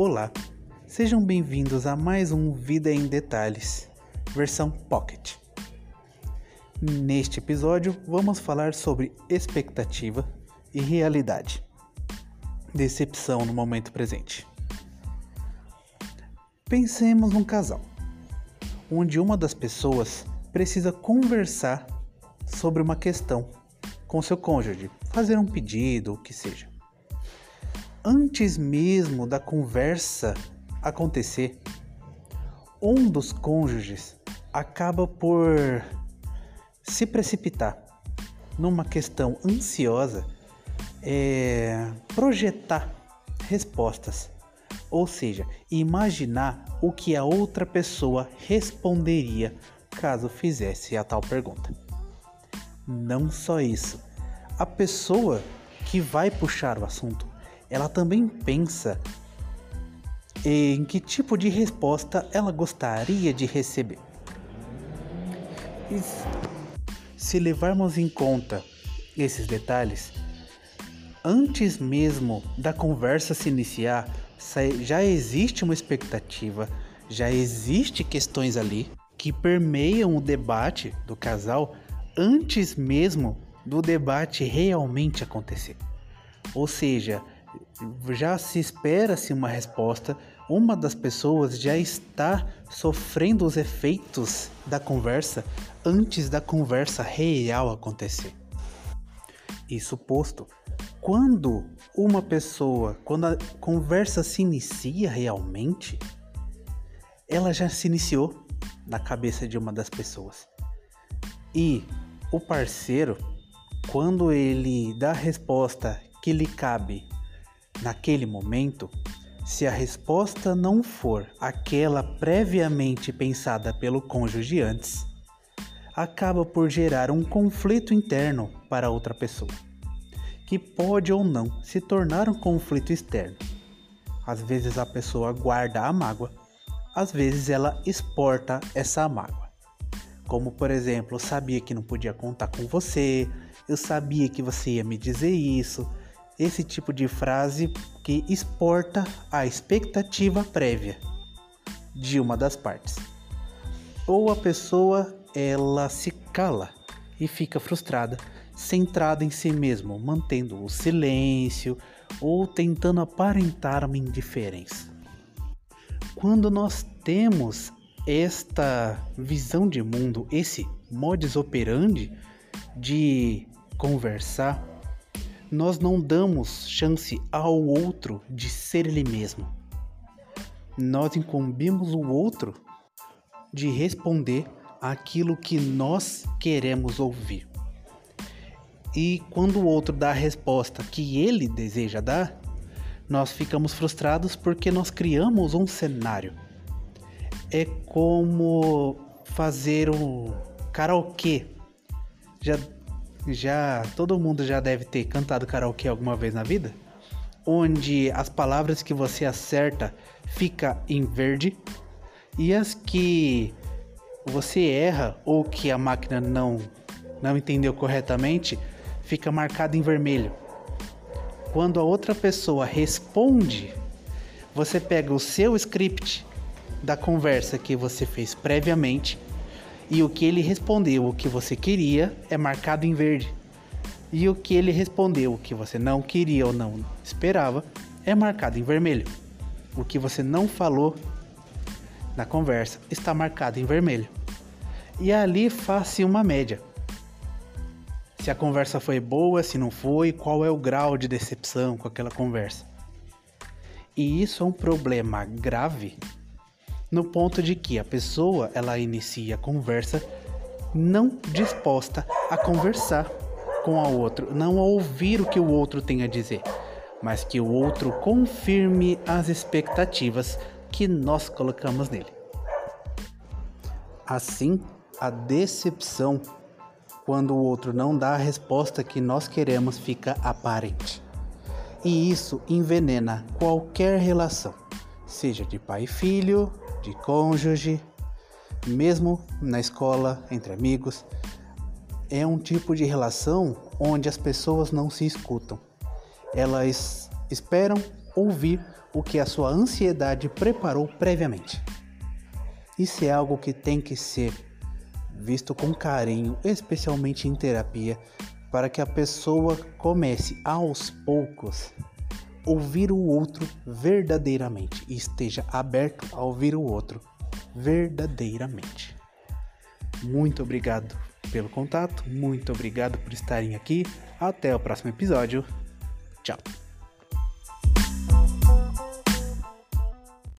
Olá, sejam bem-vindos a mais um Vida em Detalhes, versão Pocket. Neste episódio, vamos falar sobre expectativa e realidade, decepção no momento presente. Pensemos num casal, onde uma das pessoas precisa conversar sobre uma questão com seu cônjuge, fazer um pedido, o que seja antes mesmo da conversa acontecer, um dos cônjuges acaba por se precipitar numa questão ansiosa, é, projetar respostas, ou seja, imaginar o que a outra pessoa responderia caso fizesse a tal pergunta. Não só isso, a pessoa que vai puxar o assunto ela também pensa em que tipo de resposta ela gostaria de receber. Se levarmos em conta esses detalhes, antes mesmo da conversa se iniciar, já existe uma expectativa, já existe questões ali que permeiam o debate do casal antes mesmo do debate realmente acontecer. Ou seja, já se espera-se uma resposta, uma das pessoas já está sofrendo os efeitos da conversa antes da conversa real acontecer. Isso posto, quando uma pessoa, quando a conversa se inicia realmente, ela já se iniciou na cabeça de uma das pessoas. E o parceiro, quando ele dá a resposta que lhe cabe Naquele momento, se a resposta não for aquela previamente pensada pelo cônjuge antes, acaba por gerar um conflito interno para outra pessoa, que pode ou não se tornar um conflito externo. Às vezes a pessoa guarda a mágoa, às vezes ela exporta essa mágoa. Como por exemplo, eu sabia que não podia contar com você, eu sabia que você ia me dizer isso, esse tipo de frase que exporta a expectativa prévia de uma das partes. Ou a pessoa ela se cala e fica frustrada, centrada em si mesmo, mantendo o silêncio ou tentando aparentar uma indiferença. Quando nós temos esta visão de mundo, esse modus operandi de conversar nós não damos chance ao outro de ser ele mesmo. Nós incumbimos o outro de responder aquilo que nós queremos ouvir. E quando o outro dá a resposta que ele deseja dar, nós ficamos frustrados porque nós criamos um cenário. É como fazer um karaokê. Já já todo mundo já deve ter cantado karaokê alguma vez na vida, onde as palavras que você acerta fica em verde e as que você erra ou que a máquina não não entendeu corretamente fica marcada em vermelho. Quando a outra pessoa responde, você pega o seu script da conversa que você fez previamente e o que ele respondeu, o que você queria, é marcado em verde. E o que ele respondeu, o que você não queria ou não esperava, é marcado em vermelho. O que você não falou na conversa está marcado em vermelho. E ali faz-se uma média. Se a conversa foi boa, se não foi, qual é o grau de decepção com aquela conversa. E isso é um problema grave no ponto de que a pessoa ela inicia a conversa não disposta a conversar com a outro, não a ouvir o que o outro tem a dizer, mas que o outro confirme as expectativas que nós colocamos nele. Assim, a decepção quando o outro não dá a resposta que nós queremos fica aparente. E isso envenena qualquer relação, seja de pai e filho, de cônjuge, mesmo na escola, entre amigos. É um tipo de relação onde as pessoas não se escutam. Elas esperam ouvir o que a sua ansiedade preparou previamente. Isso é algo que tem que ser visto com carinho, especialmente em terapia, para que a pessoa comece aos poucos ouvir o outro verdadeiramente e esteja aberto a ouvir o outro verdadeiramente. Muito obrigado pelo contato, muito obrigado por estarem aqui. Até o próximo episódio. Tchau.